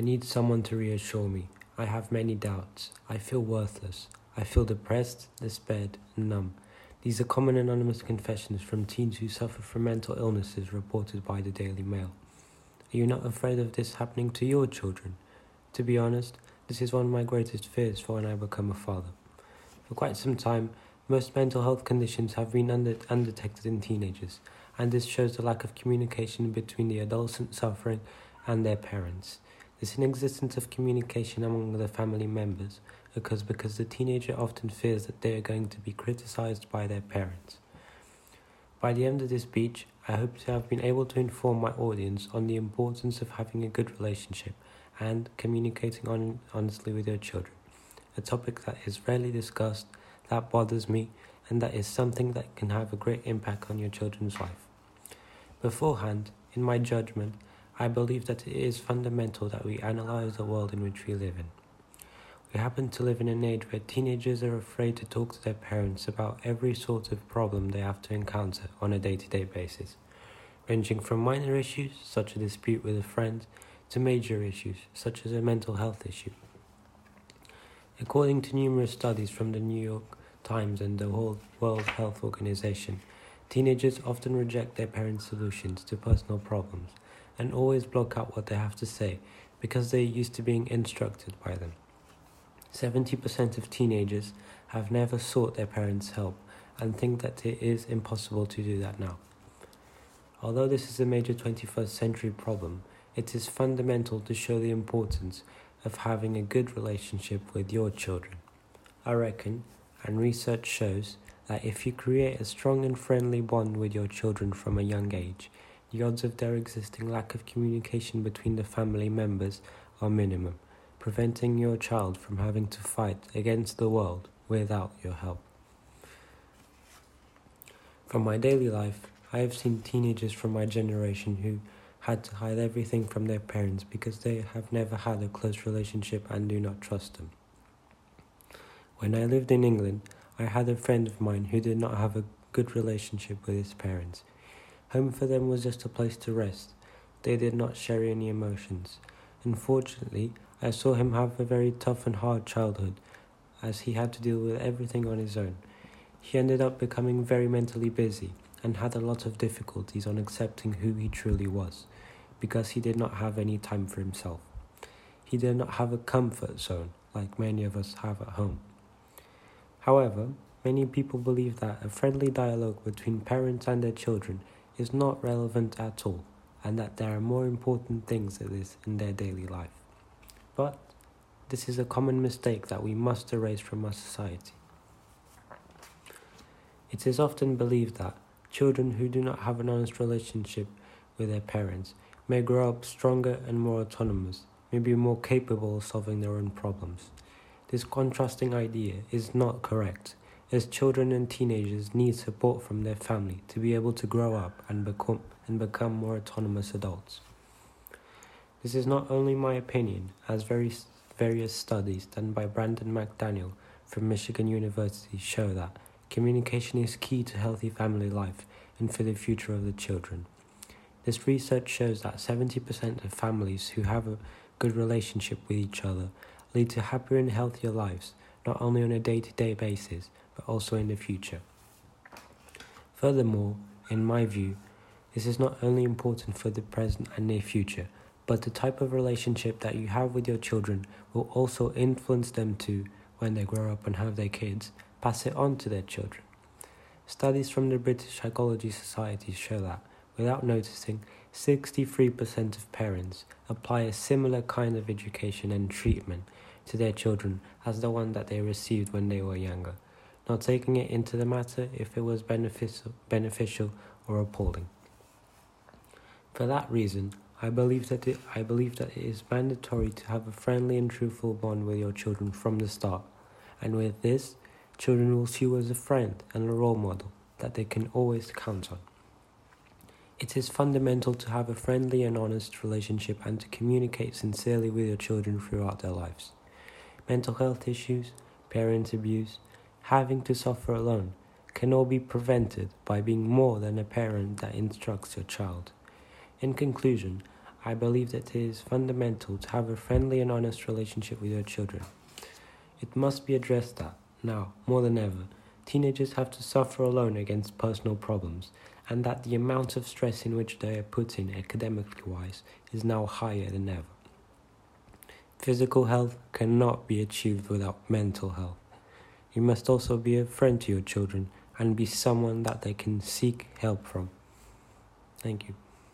I need someone to reassure me. I have many doubts. I feel worthless. I feel depressed, despaired, and numb. These are common anonymous confessions from teens who suffer from mental illnesses reported by the Daily Mail. Are you not afraid of this happening to your children? To be honest, this is one of my greatest fears for when I become a father. For quite some time, most mental health conditions have been undetected in teenagers, and this shows the lack of communication between the adolescent suffering and their parents. This inexistence of communication among the family members occurs because the teenager often fears that they are going to be criticized by their parents. By the end of this speech, I hope to have been able to inform my audience on the importance of having a good relationship and communicating on, honestly with your children, a topic that is rarely discussed that bothers me, and that is something that can have a great impact on your children's life. Beforehand, in my judgment, I believe that it is fundamental that we analyze the world in which we live in. We happen to live in an age where teenagers are afraid to talk to their parents about every sort of problem they have to encounter on a day to day basis, ranging from minor issues, such as a dispute with a friend, to major issues, such as a mental health issue. According to numerous studies from the New York Times and the World Health Organization, teenagers often reject their parents' solutions to personal problems and always block out what they have to say because they are used to being instructed by them. 70% of teenagers have never sought their parents' help and think that it is impossible to do that now. Although this is a major 21st century problem, it is fundamental to show the importance of having a good relationship with your children. I reckon and research shows that if you create a strong and friendly bond with your children from a young age, the odds of there existing lack of communication between the family members are minimum, preventing your child from having to fight against the world without your help. From my daily life, I have seen teenagers from my generation who had to hide everything from their parents because they have never had a close relationship and do not trust them. When I lived in England, I had a friend of mine who did not have a good relationship with his parents. Home for them was just a place to rest. They did not share any emotions. Unfortunately, I saw him have a very tough and hard childhood, as he had to deal with everything on his own. He ended up becoming very mentally busy and had a lot of difficulties on accepting who he truly was, because he did not have any time for himself. He did not have a comfort zone like many of us have at home. However, many people believe that a friendly dialogue between parents and their children is not relevant at all, and that there are more important things than this in their daily life. But this is a common mistake that we must erase from our society. It is often believed that children who do not have an honest relationship with their parents may grow up stronger and more autonomous, may be more capable of solving their own problems. This contrasting idea is not correct, as children and teenagers need support from their family to be able to grow up and become, and become more autonomous adults. This is not only my opinion, as various, various studies done by Brandon McDaniel from Michigan University show that communication is key to healthy family life and for the future of the children. This research shows that 70% of families who have a good relationship with each other lead to happier and healthier lives, not only on a day to day basis, but also in the future. Furthermore, in my view, this is not only important for the present and near future, but the type of relationship that you have with your children will also influence them to, when they grow up and have their kids, pass it on to their children. Studies from the British Psychology Society show that, without noticing, 63% of parents apply a similar kind of education and treatment to their children as the one that they received when they were younger, not taking it into the matter if it was beneficial, beneficial or appalling. For that reason, I believe that it, I believe that it is mandatory to have a friendly and truthful bond with your children from the start, and with this, children will see you as a friend and a role model that they can always count on. It is fundamental to have a friendly and honest relationship and to communicate sincerely with your children throughout their lives mental health issues, parent abuse, having to suffer alone can all be prevented by being more than a parent that instructs your child. In conclusion, I believe that it is fundamental to have a friendly and honest relationship with your children. It must be addressed that, now, more than ever, teenagers have to suffer alone against personal problems, and that the amount of stress in which they are put in academically wise is now higher than ever. Physical health cannot be achieved without mental health. You must also be a friend to your children and be someone that they can seek help from. Thank you.